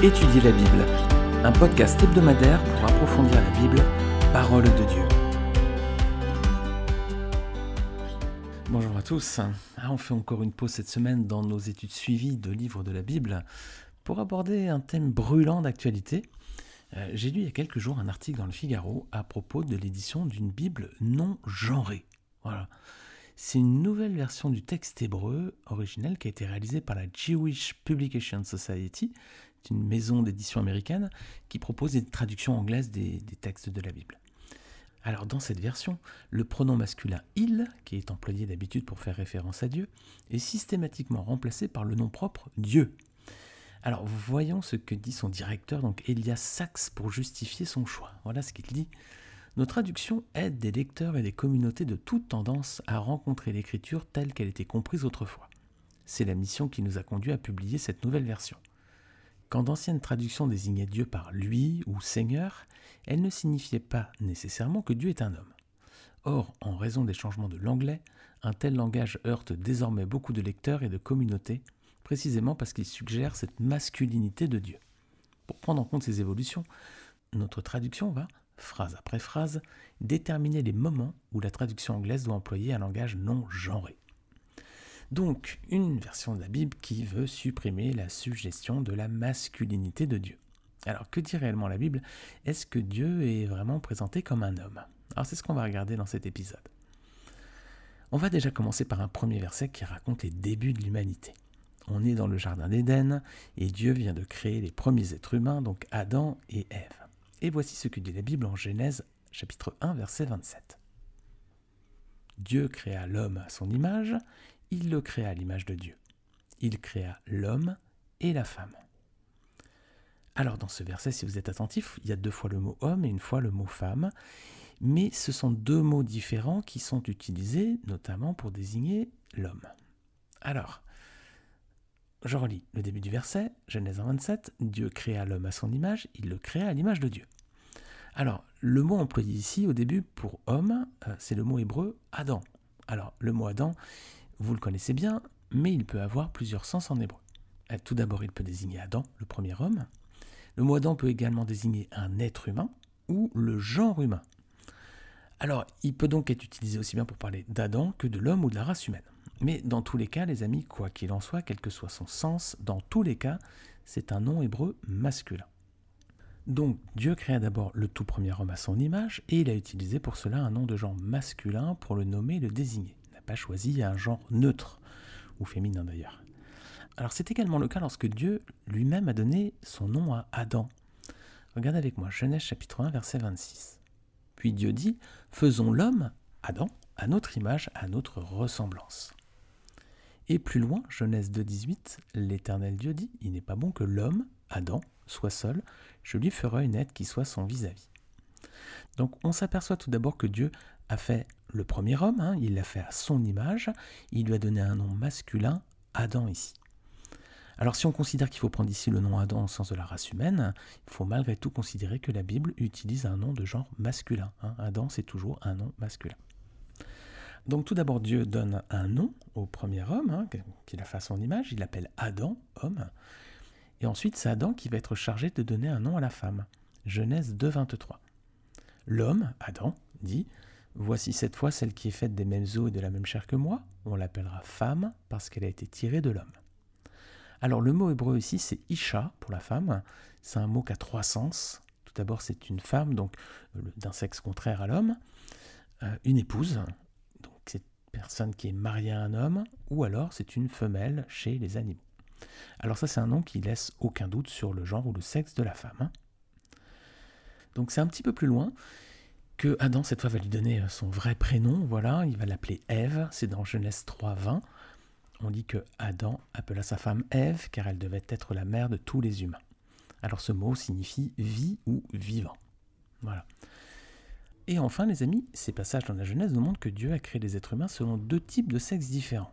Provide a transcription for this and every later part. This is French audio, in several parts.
Étudier la Bible, un podcast hebdomadaire pour approfondir la Bible, parole de Dieu. Bonjour à tous. Ah, on fait encore une pause cette semaine dans nos études suivies de livres de la Bible pour aborder un thème brûlant d'actualité. Euh, j'ai lu il y a quelques jours un article dans le Figaro à propos de l'édition d'une Bible non genrée. Voilà. C'est une nouvelle version du texte hébreu originel qui a été réalisée par la Jewish Publication Society, c'est une maison d'édition américaine qui propose des traductions anglaises des, textes de la Bible. Alors dans cette version, le pronom masculin il, qui est employé d'habitude pour faire référence à Dieu, est systématiquement remplacé par le nom propre Dieu. Alors voyons ce que dit son directeur, donc Elias Sachs, pour justifier son choix. Voilà ce qu'il dit. Nos traductions aident des lecteurs et des communautés de toute tendance à rencontrer l'écriture telle qu'elle était comprise autrefois. C'est la mission qui nous a conduit à publier cette nouvelle version. Quand d'anciennes traductions désignaient Dieu par lui ou Seigneur, elles ne signifiaient pas nécessairement que Dieu est un homme. Or, en raison des changements de l'anglais, un tel langage heurte désormais beaucoup de lecteurs et de communautés, précisément parce qu'il suggère cette masculinité de Dieu. Pour prendre en compte ces évolutions, notre traduction va, phrase après phrase, déterminer les moments où la traduction anglaise doit employer un langage non genré. Donc, une version de la Bible qui veut supprimer la suggestion de la masculinité de Dieu. Alors, que dit réellement la Bible? Est-ce que Dieu est vraiment présenté comme un homme? Alors, c'est ce qu'on va regarder dans cet épisode. On va déjà commencer par un premier verset qui raconte les débuts de l'humanité. On est dans le jardin d'Éden et Dieu vient de créer les premiers êtres humains, donc Adam et Ève. Et voici ce que dit la Bible en Genèse chapitre 1 verset 27. Dieu créa l'homme à son image, il le créa à l'image de Dieu. Il créa l'homme et la femme. Alors dans ce verset, si vous êtes attentif, il y a deux fois le mot homme et une fois le mot femme, mais ce sont deux mots différents qui sont utilisés notamment pour désigner l'homme. Alors, je relis le début du verset, Genèse 27, Dieu créa l'homme à son image, il le créa à l'image de Dieu. Alors, le mot employé ici au début pour homme, euh, c'est le mot hébreu Adam. Alors, le mot Adam, vous le connaissez bien, mais il peut avoir plusieurs sens en hébreu. Euh, tout d'abord, il peut désigner Adam, le premier homme. Le mot Adam peut également désigner un être humain ou le genre humain. Alors, il peut donc être utilisé aussi bien pour parler d'Adam que de l'homme ou de la race humaine. Mais dans tous les cas, les amis, quoi qu'il en soit, quel que soit son sens, dans tous les cas, c'est un nom hébreu masculin. Donc Dieu créa d'abord le tout premier homme à son image, et il a utilisé pour cela un nom de genre masculin pour le nommer et le désigner pas choisi un genre neutre, ou féminin d'ailleurs. Alors c'est également le cas lorsque Dieu lui-même a donné son nom à Adam. Regardez avec moi Genèse chapitre 1 verset 26. Puis Dieu dit, faisons l'homme, Adam, à notre image, à notre ressemblance. Et plus loin, Genèse 2, 18, l'Éternel Dieu dit, il n'est pas bon que l'homme, Adam, soit seul, je lui ferai une aide qui soit son vis-à-vis. -vis. Donc on s'aperçoit tout d'abord que Dieu a fait le premier homme, hein, il l'a fait à son image, il lui a donné un nom masculin, Adam ici. Alors si on considère qu'il faut prendre ici le nom Adam au sens de la race humaine, il faut malgré tout considérer que la Bible utilise un nom de genre masculin. Hein. Adam, c'est toujours un nom masculin. Donc tout d'abord, Dieu donne un nom au premier homme, hein, qu'il a fait à son image, il l'appelle Adam, homme. Et ensuite, c'est Adam qui va être chargé de donner un nom à la femme. Genèse 2, 23. L'homme, Adam, dit Voici cette fois celle qui est faite des mêmes os et de la même chair que moi. On l'appellera femme parce qu'elle a été tirée de l'homme. Alors le mot hébreu ici c'est Isha pour la femme. C'est un mot qui a trois sens. Tout d'abord c'est une femme, donc euh, d'un sexe contraire à l'homme. Euh, une épouse, donc c'est une personne qui est mariée à un homme. Ou alors c'est une femelle chez les animaux. Alors ça c'est un nom qui laisse aucun doute sur le genre ou le sexe de la femme. Donc c'est un petit peu plus loin que Adam, cette fois, va lui donner euh, son vrai prénom. Voilà, il va l'appeler Ève. C'est dans Genèse 3, 20. On dit que Adam appela sa femme Ève car elle devait être la mère de tous les humains. Alors ce mot signifie vie ou vivant. Voilà. Et enfin, les amis, ces passages dans la Genèse nous montrent que Dieu a créé les êtres humains selon deux types de sexes différents.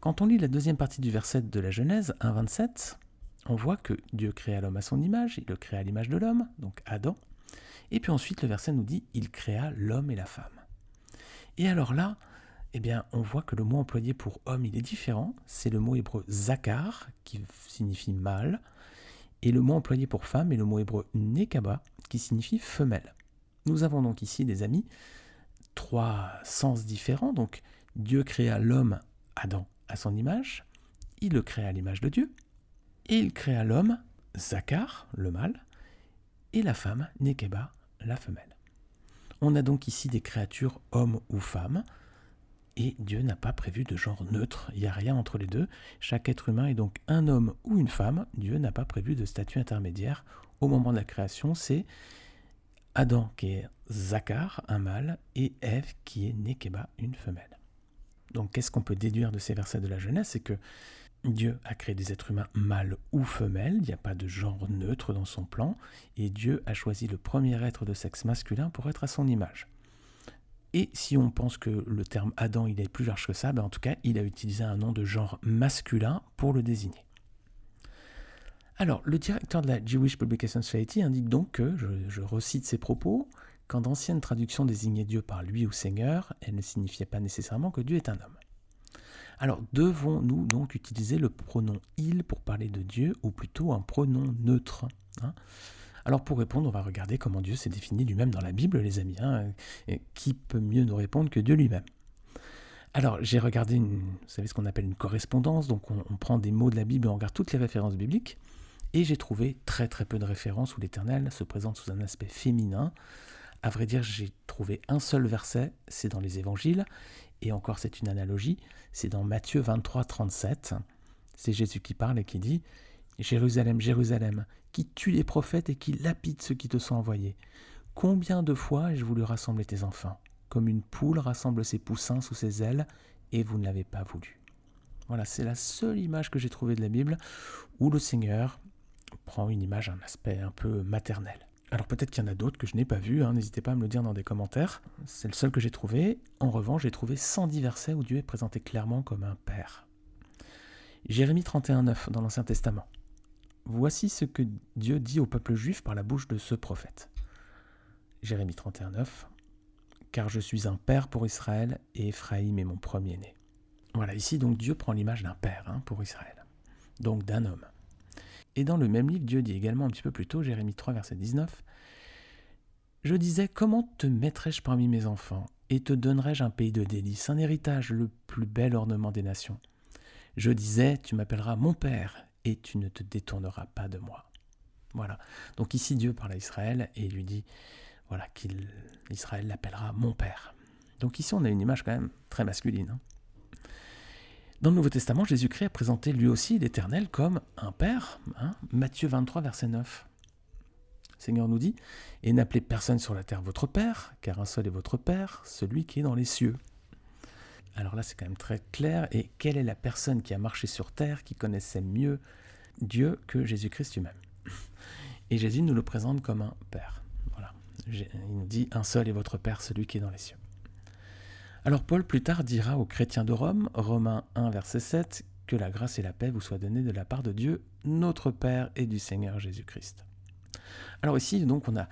Quand on lit la deuxième partie du verset de la Genèse 1.27, on voit que Dieu créa l'homme à son image, il le créa à l'image de l'homme, donc Adam, et puis ensuite, le verset nous dit Il créa l'homme et la femme. Et alors là, eh bien, on voit que le mot employé pour homme, il est différent. C'est le mot hébreu zakar, qui signifie mâle. Et le mot employé pour femme est le mot hébreu nekaba, qui signifie femelle. Nous avons donc ici, des amis, trois sens différents. Donc, Dieu créa l'homme, Adam, à son image. Il le créa à l'image de Dieu. Et il créa l'homme, Zakar, le mâle, et la femme, Nekeba, la femelle. On a donc ici des créatures hommes ou femmes, et Dieu n'a pas prévu de genre neutre, il n'y a rien entre les deux. Chaque être humain est donc un homme ou une femme, Dieu n'a pas prévu de statut intermédiaire. Au moment de la création, c'est Adam qui est Zakar, un mâle, et Ève qui est Nekeba, une femelle. Donc qu'est-ce qu'on peut déduire de ces versets de la Genèse? C'est que Dieu a créé des êtres humains mâles ou femelles, il n'y a pas de genre neutre dans son plan, et Dieu a choisi le premier être de sexe masculin pour être à son image. Et si on pense que le terme Adam il est plus large que ça, ben en tout cas il a utilisé un nom de genre masculin pour le désigner. Alors, le directeur de la Jewish Publication Society indique donc que, je, je recite ses propos, quand d'anciennes traductions désignaient Dieu par lui ou Seigneur, elles ne signifiaient pas nécessairement que Dieu est un homme. Alors, devons-nous donc utiliser le pronom il pour parler de Dieu, ou plutôt un pronom neutre hein? Alors pour répondre, on va regarder comment Dieu s'est défini lui-même dans la Bible, les amis. Hein, qui peut mieux nous répondre que Dieu lui-même? Alors, j'ai regardé, une, vous ce qu'on appelle une correspondance, donc on, on, prend des mots de la Bible et on regarde toutes les références bibliques, et j'ai trouvé très très peu de références où l'Éternel se présente sous un aspect féminin. À vrai dire, j'ai trouvé un seul verset, c'est dans les évangiles, et encore c'est une analogie, c'est dans Matthieu 23, 37. C'est Jésus qui parle et qui dit Jérusalem, Jérusalem, qui tue les prophètes et qui lapide ceux qui te sont envoyés. Combien de fois ai-je voulu rassembler tes enfants, comme une poule rassemble ses poussins sous ses ailes, et vous ne l'avez pas voulu. Voilà, c'est la seule image que j'ai trouvée de la Bible où le Seigneur prend une image, un aspect un peu maternel. Alors peut-être qu'il y en a d'autres que je n'ai pas vus, hein, n'hésitez pas à me le dire dans des commentaires. C'est le seul que j'ai trouvé. En revanche, j'ai trouvé 110 versets où Dieu est présenté clairement comme un père. Jérémie 31.9 dans l'Ancien Testament. Voici ce que Dieu dit au peuple juif par la bouche de ce prophète. Jérémie 31.9. Car je suis un père pour Israël et Éphraïm est mon premier-né. Voilà, ici donc Dieu prend l'image d'un père hein, pour Israël, donc d'un homme. Et dans le même livre, Dieu dit également un petit peu plus tôt, Jérémie 3, verset 19, Je disais, comment te mettrais-je parmi mes enfants, et te donnerais-je un pays de délices, un héritage, le plus bel ornement des nations? Je disais, tu m'appelleras mon Père, et tu ne te détourneras pas de moi. Voilà. Donc ici, Dieu parle à Israël et lui dit, voilà, qu'Israël l'appellera mon Père. Donc ici, on a une image quand même très masculine. Hein. Dans le Nouveau Testament, Jésus-Christ a présenté lui aussi l'Éternel comme un Père. Hein Matthieu 23, verset 9. Le Seigneur nous dit Et n'appelez personne sur la terre votre Père, car un seul est votre Père, celui qui est dans les cieux. Alors là, c'est quand même très clair. Et quelle est la personne qui a marché sur terre, qui connaissait mieux Dieu que Jésus-Christ lui-même? Et Jésus nous le présente comme un Père. Voilà. Il nous dit Un seul est votre Père, celui qui est dans les cieux. Alors Paul plus tard dira aux chrétiens de Rome, Romains 1 verset 7, que la grâce et la paix vous soient données de la part de Dieu, notre Père et du Seigneur Jésus-Christ. Alors ici, donc, on a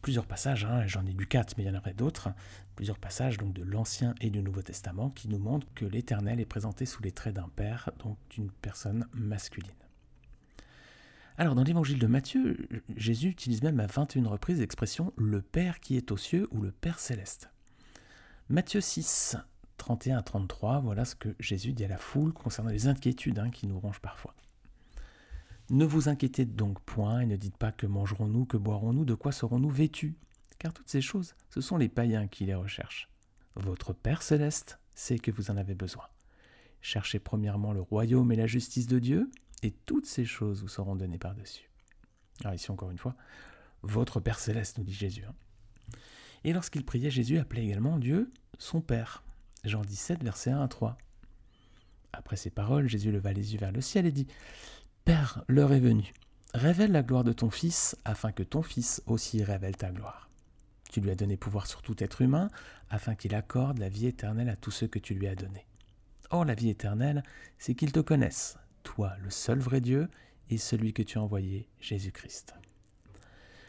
plusieurs passages, hein, j'en ai lu quatre, mais il y en aurait d'autres, plusieurs passages donc de l'Ancien et du Nouveau Testament qui nous montrent que l'Éternel est présenté sous les traits d'un Père, donc d'une personne masculine. Alors dans l'évangile de Matthieu, Jésus utilise même à 21 reprises l'expression le Père qui est aux cieux ou le Père céleste. Matthieu 6, 31 à 33, voilà ce que Jésus dit à la foule concernant les inquiétudes hein, qui nous rongent parfois. Ne vous inquiétez donc point et ne dites pas que mangerons-nous, que boirons-nous, de quoi serons-nous vêtus, car toutes ces choses, ce sont les païens qui les recherchent. Votre Père céleste sait que vous en avez besoin. Cherchez premièrement le royaume et la justice de Dieu, et toutes ces choses vous seront données par-dessus. Alors ici encore une fois, votre Père céleste, nous dit Jésus. Hein. Et lorsqu'il priait, Jésus appelait également Dieu son Père. Jean 17, versets 1 à 3. Après ces paroles, Jésus leva les yeux vers le ciel et dit Père, l'heure est venue. Révèle la gloire de ton Fils, afin que ton Fils aussi révèle ta gloire. Tu lui as donné pouvoir sur tout être humain, afin qu'il accorde la vie éternelle à tous ceux que tu lui as donnés. Or, la vie éternelle, c'est qu'ils te connaissent, toi, le seul vrai Dieu, et celui que tu as envoyé, Jésus-Christ.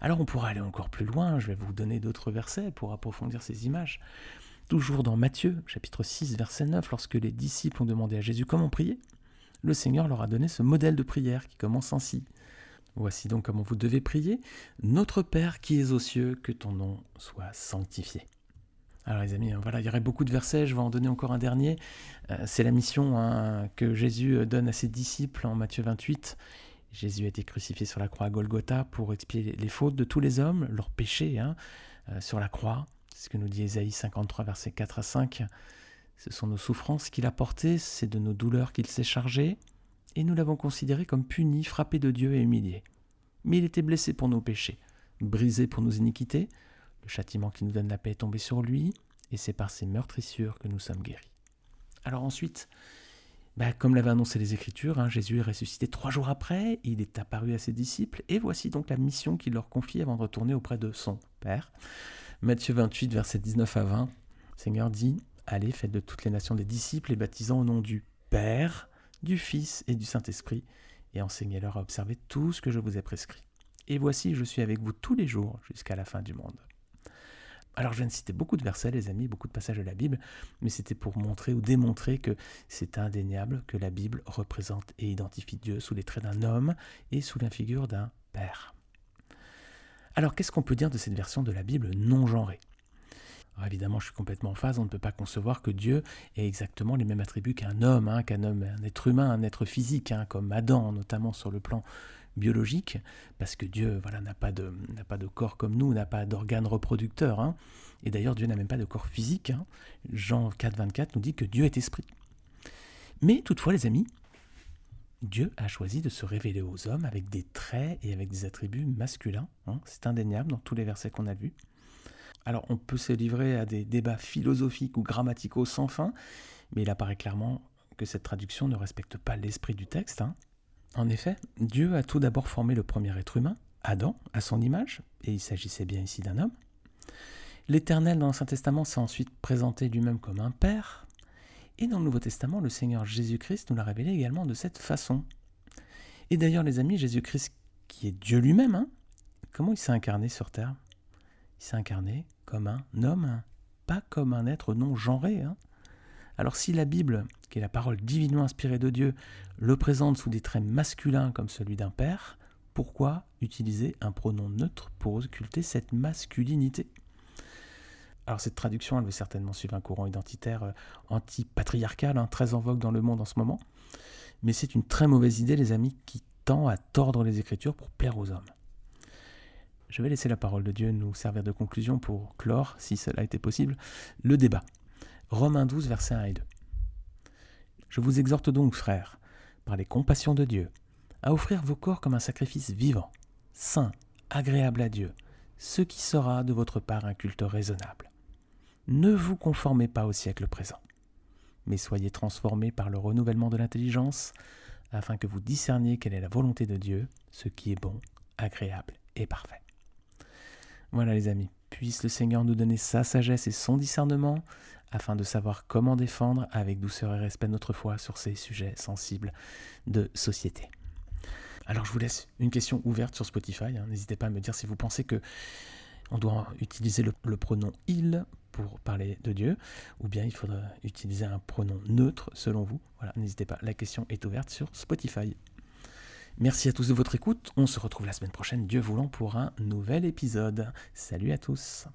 Alors on pourra aller encore plus loin, je vais vous donner d'autres versets pour approfondir ces images. Toujours dans Matthieu, chapitre 6, verset 9, lorsque les disciples ont demandé à Jésus comment prier, le Seigneur leur a donné ce modèle de prière qui commence ainsi. Voici donc comment vous devez prier. Notre Père qui es aux cieux, que ton nom soit sanctifié. Alors les amis, voilà, il y aurait beaucoup de versets, je vais en donner encore un dernier. Euh, c'est la mission hein, que Jésus donne à ses disciples en Matthieu 28. Jésus a été crucifié sur la croix à Golgotha pour expier les fautes de tous les hommes, leurs péchés hein, euh, sur la croix. C'est ce que nous dit Ésaïe 53, versets 4 à 5. Ce sont nos souffrances qu'il a portées, c'est de nos douleurs qu'il s'est chargé, et nous l'avons considéré comme puni, frappé de Dieu et humilié. Mais il était blessé pour nos péchés, brisé pour nos iniquités, le châtiment qui nous donne la paix est tombé sur lui, et c'est par ses meurtrissures que nous sommes guéris. Alors ensuite, bah, comme l'avaient annoncé les Écritures, hein, Jésus est ressuscité trois jours après, il est apparu à ses disciples, et voici donc la mission qu'il leur confie avant de retourner auprès de son Père. Matthieu 28, versets 19 à 20, Seigneur dit, Allez, faites de toutes les nations des disciples, et baptisant au nom du Père, du Fils et du Saint-Esprit, et enseignez-leur à observer tout ce que je vous ai prescrit. Et voici, je suis avec vous tous les jours jusqu'à la fin du monde. Alors je viens de citer beaucoup de versets, les amis, beaucoup de passages de la Bible, mais c'était pour montrer ou démontrer que c'est indéniable que la Bible représente et identifie Dieu sous les traits d'un homme et sous la figure d'un père. Alors qu'est-ce qu'on peut dire de cette version de la Bible non genrée évidemment, je suis complètement en phase, on ne peut pas concevoir que Dieu ait exactement les mêmes attributs qu'un homme, hein, qu'un homme, un être humain, un être physique, hein, comme Adam, notamment sur le plan biologique, parce que Dieu voilà, n'a pas, de, corps comme nous, n'a pas d'organes reproducteurs. Hein. Et d'ailleurs, Dieu n'a même pas de corps physique. Hein. Jean 4, 24 nous dit que Dieu est esprit. Mais toutefois, les amis, Dieu a choisi de se révéler aux hommes avec des traits et avec des attributs masculins. Hein. C'est indéniable dans tous les versets qu'on a vus. Alors on peut se livrer à des débats philosophiques ou grammaticaux sans fin, mais il apparaît clairement que cette traduction ne respecte pas l'esprit du texte. En effet, Dieu a tout d'abord formé le premier être humain, Adam, à son image, et il s'agissait bien ici d'un homme. L'Éternel dans l'Ancien Testament s'est ensuite présenté lui-même comme un Père, et dans le Nouveau Testament, le Seigneur Jésus-Christ nous l'a révélé également de cette façon. Et d'ailleurs, les amis, Jésus-Christ, qui est Dieu lui-même, hein, comment il s'est incarné sur terre? Il s'est incarné comme un homme, pas comme un être non genré. Hein. Alors si la Bible, qui est la parole divinement inspirée de Dieu, le présente sous des traits masculins comme celui d'un père, pourquoi utiliser un pronom neutre pour occulter cette masculinité? Alors cette traduction, elle veut certainement suivre un courant identitaire euh, anti-patriarcal, hein, très en vogue dans le monde en ce moment, mais c'est une très mauvaise idée, les amis, qui tend à tordre les Écritures pour plaire aux hommes. Je vais laisser la parole de Dieu nous servir de conclusion pour clore, si cela était possible, le débat. Romains 12, versets 1 et 2. Je vous exhorte donc, frères, par les compassions de Dieu, à offrir vos corps comme un sacrifice vivant, saint, agréable à Dieu, ce qui sera de votre part un culte raisonnable. Ne vous conformez pas au siècle présent, mais soyez transformés par le renouvellement de l'intelligence, afin que vous discerniez quelle est la volonté de Dieu, ce qui est bon, agréable et parfait. Voilà les amis, puisse le Seigneur nous donner sa sagesse et son discernement, afin de savoir comment défendre avec douceur et respect notre foi sur ces sujets sensibles de société. Alors je vous laisse une question ouverte sur Spotify. Hein. N'hésitez pas à me dire si vous pensez que on doit utiliser le, le, pronom il pour parler de Dieu, ou bien il faudra utiliser un pronom neutre selon vous. Voilà, n'hésitez pas, la question est ouverte sur Spotify. Merci à tous de votre écoute. On se retrouve la semaine prochaine, Dieu voulant, pour un nouvel épisode. Salut à tous.